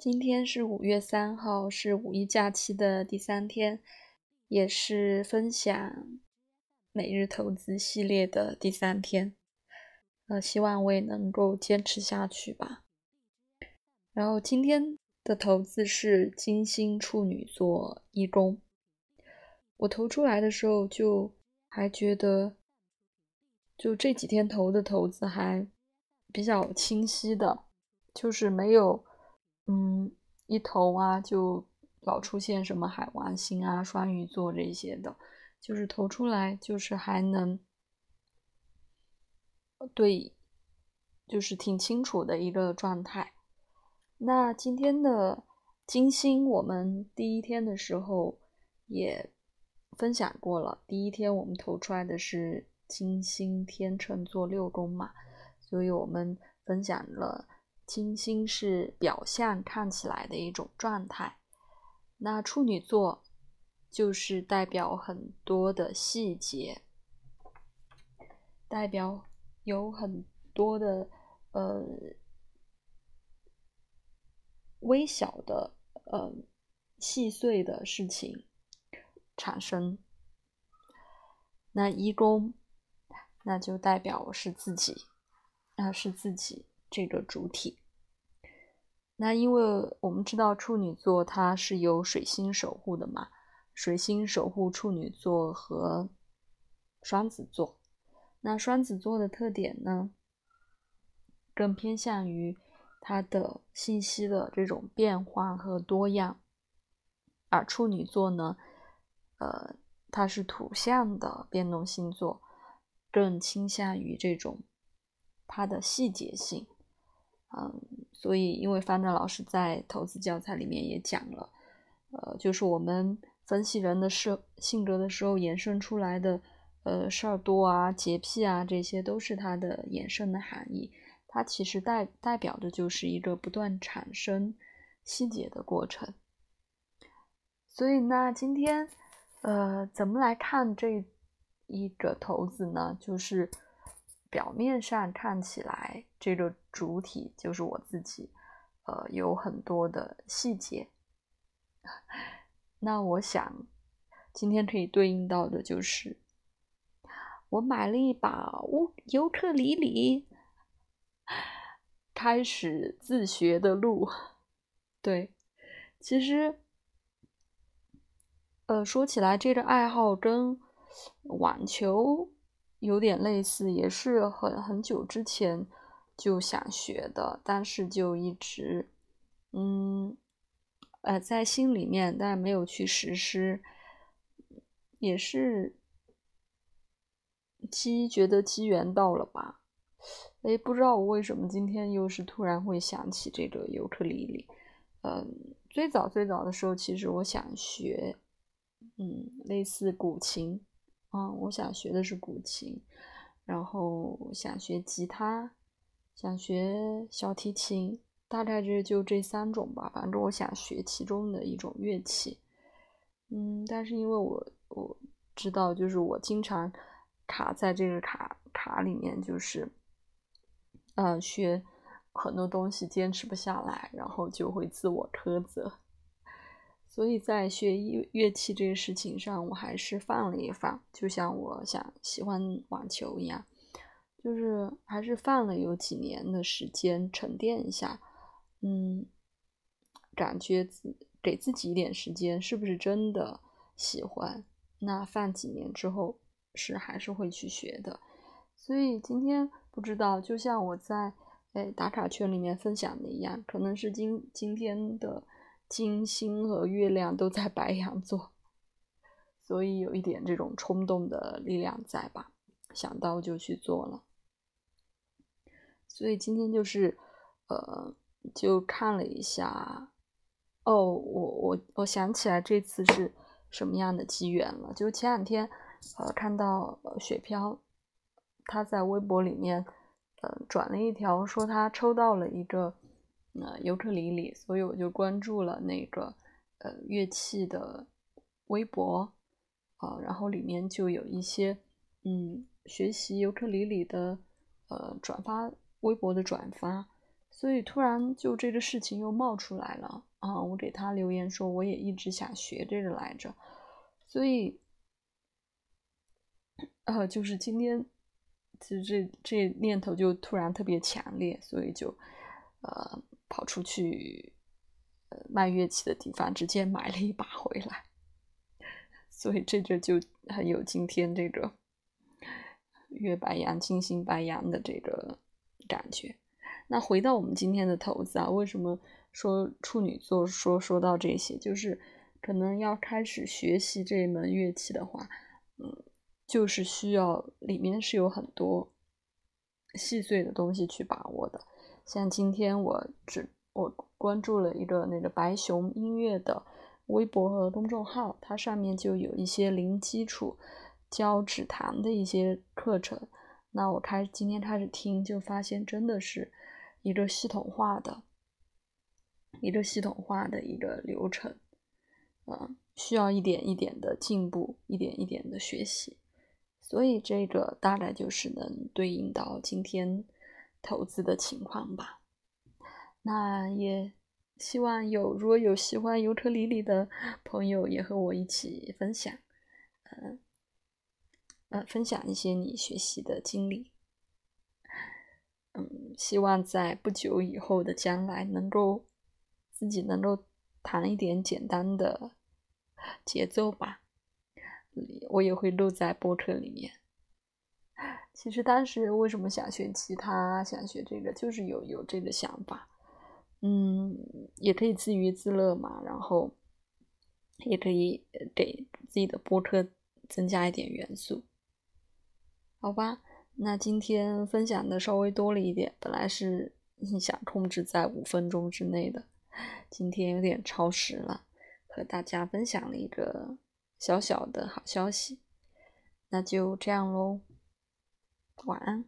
今天是五月三号，是五一假期的第三天，也是分享每日投资系列的第三天。呃，希望我也能够坚持下去吧。然后今天的投资是金星处女座一宫，我投出来的时候就还觉得，就这几天投的投资还比较清晰的，就是没有。嗯，一投啊，就老出现什么海王星啊、双鱼座这些的，就是投出来就是还能对，就是挺清楚的一个状态。那今天的金星，我们第一天的时候也分享过了，第一天我们投出来的是金星天秤座六宫嘛，所以我们分享了。金星是表象看起来的一种状态，那处女座就是代表很多的细节，代表有很多的呃微小的呃细碎的事情产生。那一宫那就代表是自己，那是自己这个主体。那因为我们知道处女座它是由水星守护的嘛，水星守护处女座和双子座。那双子座的特点呢，更偏向于它的信息的这种变化和多样，而处女座呢，呃，它是土象的变动星座，更倾向于这种它的细节性。嗯，所以因为方正老师在投资教材里面也讲了，呃，就是我们分析人的性性格的时候衍生出来的，呃，事儿多啊、洁癖啊，这些都是它的衍生的含义。它其实代代表的就是一个不断产生细节的过程。所以那今天，呃，怎么来看这一个投资呢？就是。表面上看起来，这个主体就是我自己，呃，有很多的细节。那我想，今天可以对应到的就是，我买了一把乌尤克里里，开始自学的路。对，其实，呃，说起来，这个爱好跟网球。有点类似，也是很很久之前就想学的，但是就一直，嗯，呃，在心里面，但没有去实施，也是机觉得机缘到了吧？哎，不知道我为什么今天又是突然会想起这个尤克里里。嗯，最早最早的时候，其实我想学，嗯，类似古琴。嗯，我想学的是古琴，然后想学吉他，想学小提琴，大概这就这三种吧。反正我想学其中的一种乐器。嗯，但是因为我我知道，就是我经常卡在这个卡卡里面，就是，嗯，学很多东西坚持不下来，然后就会自我苛责。所以在学乐乐器这个事情上，我还是放了一放，就像我想喜欢网球一样，就是还是放了有几年的时间沉淀一下，嗯，感觉自给自己一点时间，是不是真的喜欢？那放几年之后，是还是会去学的。所以今天不知道，就像我在哎打卡圈里面分享的一样，可能是今今天的。金星和月亮都在白羊座，所以有一点这种冲动的力量在吧？想到就去做了。所以今天就是，呃，就看了一下，哦，我我我想起来这次是什么样的机缘了。就前两天，呃，看到雪飘他在微博里面，呃，转了一条说他抽到了一个。那尤克里里，所以我就关注了那个呃乐器的微博啊，然后里面就有一些嗯学习尤克里里的呃转发微博的转发，所以突然就这个事情又冒出来了啊！我给他留言说，我也一直想学这个来着，所以，呃，就是今天，其实这这念头就突然特别强烈，所以就呃跑出去呃卖乐器的地方，直接买了一把回来。所以这个就很有今天这个月白羊、金星白羊的这个感觉。那回到我们今天的投资啊，为什么说处女座说说到这些，就是可能要开始学习这一门乐器的话，嗯，就是需要里面是有很多细碎的东西去把握的。像今天我只我关注了一个那个白熊音乐的。微博和公众号，它上面就有一些零基础教指弹的一些课程。那我开今天开始听，就发现真的是一个系统化的、一个系统化的一个流程，嗯，需要一点一点的进步，一点一点的学习。所以这个大概就是能对应到今天投资的情况吧。那也。希望有如果有喜欢尤克里里的朋友，也和我一起分享，嗯，呃，分享一些你学习的经历。嗯，希望在不久以后的将来，能够自己能够弹一点简单的节奏吧。我也会录在播客里面。其实当时为什么想学吉他，想学这个，就是有有这个想法。嗯，也可以自娱自乐嘛，然后也可以给自己的播客增加一点元素，好吧？那今天分享的稍微多了一点，本来是想控制在五分钟之内的，今天有点超时了，和大家分享了一个小小的好消息，那就这样喽，晚安。